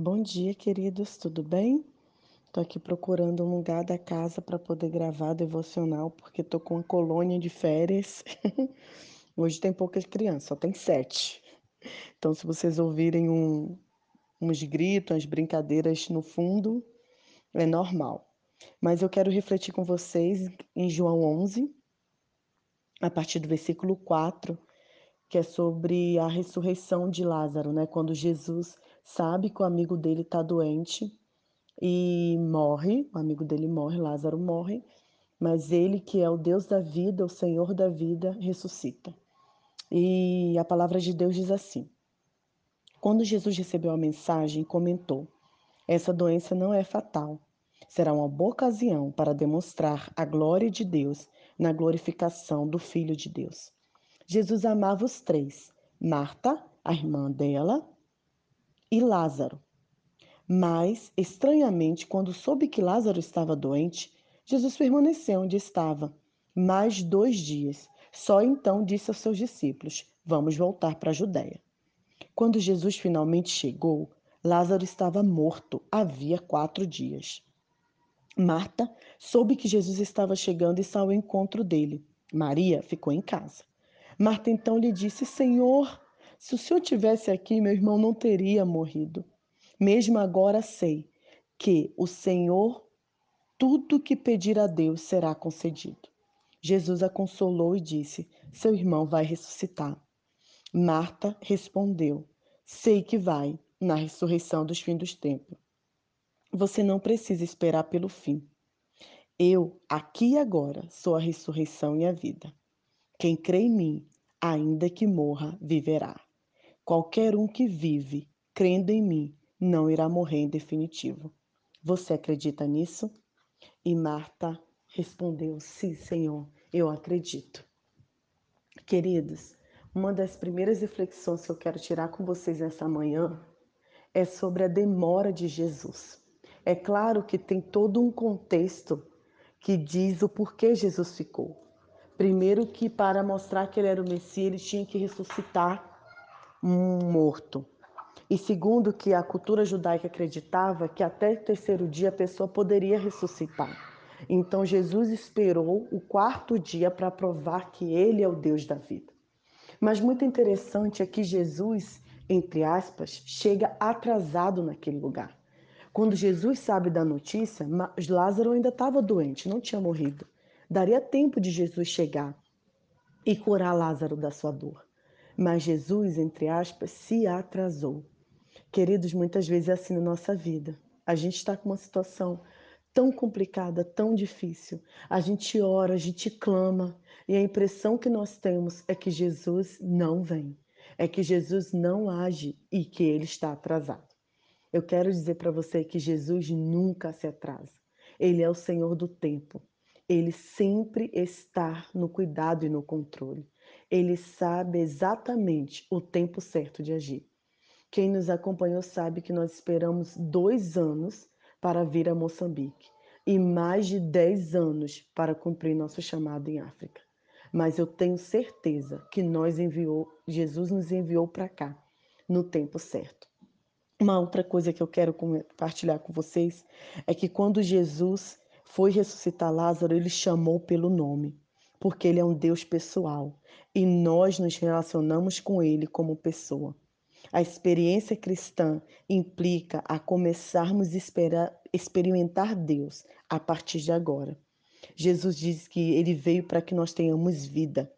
Bom dia, queridos, tudo bem? Tô aqui procurando um lugar da casa para poder gravar devocional, porque tô com uma colônia de férias. Hoje tem poucas crianças, só tem sete. Então, se vocês ouvirem um, uns gritos, umas brincadeiras no fundo, é normal. Mas eu quero refletir com vocês em João 11, a partir do versículo 4, que é sobre a ressurreição de Lázaro, né? Quando Jesus sabe que o amigo dele está doente e morre, o amigo dele morre, Lázaro morre, mas ele, que é o Deus da vida, o Senhor da vida, ressuscita. E a palavra de Deus diz assim: Quando Jesus recebeu a mensagem, comentou: Essa doença não é fatal. Será uma boa ocasião para demonstrar a glória de Deus na glorificação do Filho de Deus. Jesus amava os três: Marta, a irmã dela, e Lázaro. Mas, estranhamente, quando soube que Lázaro estava doente, Jesus permaneceu onde estava mais dois dias. Só então disse aos seus discípulos: Vamos voltar para a Judéia. Quando Jesus finalmente chegou, Lázaro estava morto havia quatro dias. Marta soube que Jesus estava chegando e saiu ao encontro dele. Maria ficou em casa. Marta então lhe disse: Senhor, se o senhor tivesse aqui, meu irmão não teria morrido. Mesmo agora sei que o Senhor, tudo que pedir a Deus será concedido. Jesus a consolou e disse: Seu irmão vai ressuscitar. Marta respondeu: Sei que vai, na ressurreição dos fins dos tempos. Você não precisa esperar pelo fim. Eu, aqui e agora, sou a ressurreição e a vida. Quem crê em mim, ainda que morra, viverá. Qualquer um que vive, crendo em mim, não irá morrer em definitivo. Você acredita nisso? E Marta respondeu: Sim, Senhor, eu acredito. Queridos, uma das primeiras reflexões que eu quero tirar com vocês nessa manhã é sobre a demora de Jesus. É claro que tem todo um contexto que diz o porquê Jesus ficou. Primeiro que para mostrar que ele era o Messias, ele tinha que ressuscitar morto. E segundo que a cultura judaica acreditava que até o terceiro dia a pessoa poderia ressuscitar. Então Jesus esperou o quarto dia para provar que ele é o Deus da vida. Mas muito interessante é que Jesus, entre aspas, chega atrasado naquele lugar. Quando Jesus sabe da notícia, Lázaro ainda estava doente, não tinha morrido. Daria tempo de Jesus chegar e curar Lázaro da sua dor. Mas Jesus, entre aspas, se atrasou. Queridos, muitas vezes é assim na nossa vida. A gente está com uma situação tão complicada, tão difícil. A gente ora, a gente clama, e a impressão que nós temos é que Jesus não vem, é que Jesus não age e que ele está atrasado. Eu quero dizer para você que Jesus nunca se atrasa. Ele é o Senhor do tempo. Ele sempre está no cuidado e no controle. Ele sabe exatamente o tempo certo de agir. Quem nos acompanhou sabe que nós esperamos dois anos para vir a Moçambique e mais de dez anos para cumprir nosso chamado em África. Mas eu tenho certeza que nós enviou, Jesus nos enviou para cá no tempo certo. Uma outra coisa que eu quero compartilhar com vocês é que quando Jesus foi ressuscitar Lázaro, ele chamou pelo nome, porque ele é um Deus pessoal e nós nos relacionamos com ele como pessoa. A experiência cristã implica a começarmos a experimentar Deus a partir de agora. Jesus diz que ele veio para que nós tenhamos vida.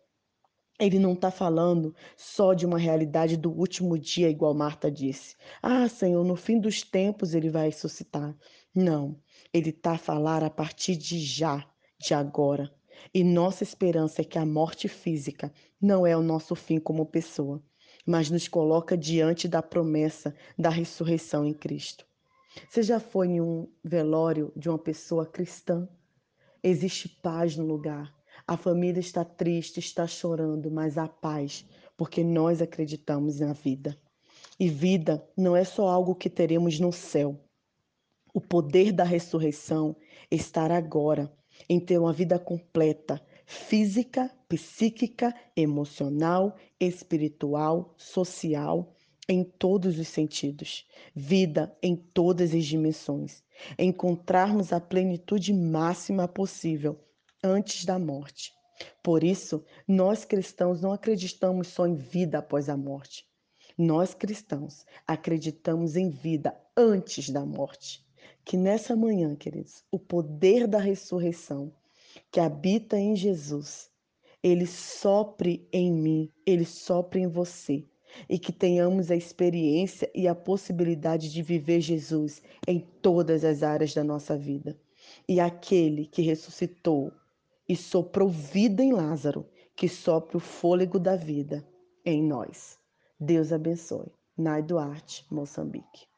Ele não está falando só de uma realidade do último dia, igual Marta disse. Ah, Senhor, no fim dos tempos ele vai ressuscitar. Não, ele está a falar a partir de já, de agora. E nossa esperança é que a morte física não é o nosso fim como pessoa, mas nos coloca diante da promessa da ressurreição em Cristo. Você já foi em um velório de uma pessoa cristã? Existe paz no lugar a família está triste, está chorando, mas há paz, porque nós acreditamos na vida. E vida não é só algo que teremos no céu. O poder da ressurreição está agora em ter uma vida completa, física, psíquica, emocional, espiritual, social em todos os sentidos, vida em todas as dimensões, encontrarmos a plenitude máxima possível antes da morte. Por isso, nós cristãos não acreditamos só em vida após a morte. Nós cristãos acreditamos em vida antes da morte. Que nessa manhã, queridos, o poder da ressurreição que habita em Jesus, ele sopre em mim, ele sopre em você e que tenhamos a experiência e a possibilidade de viver Jesus em todas as áreas da nossa vida. E aquele que ressuscitou e soprou vida em Lázaro, que sopre o fôlego da vida em nós. Deus abençoe. Nai Duarte, Moçambique.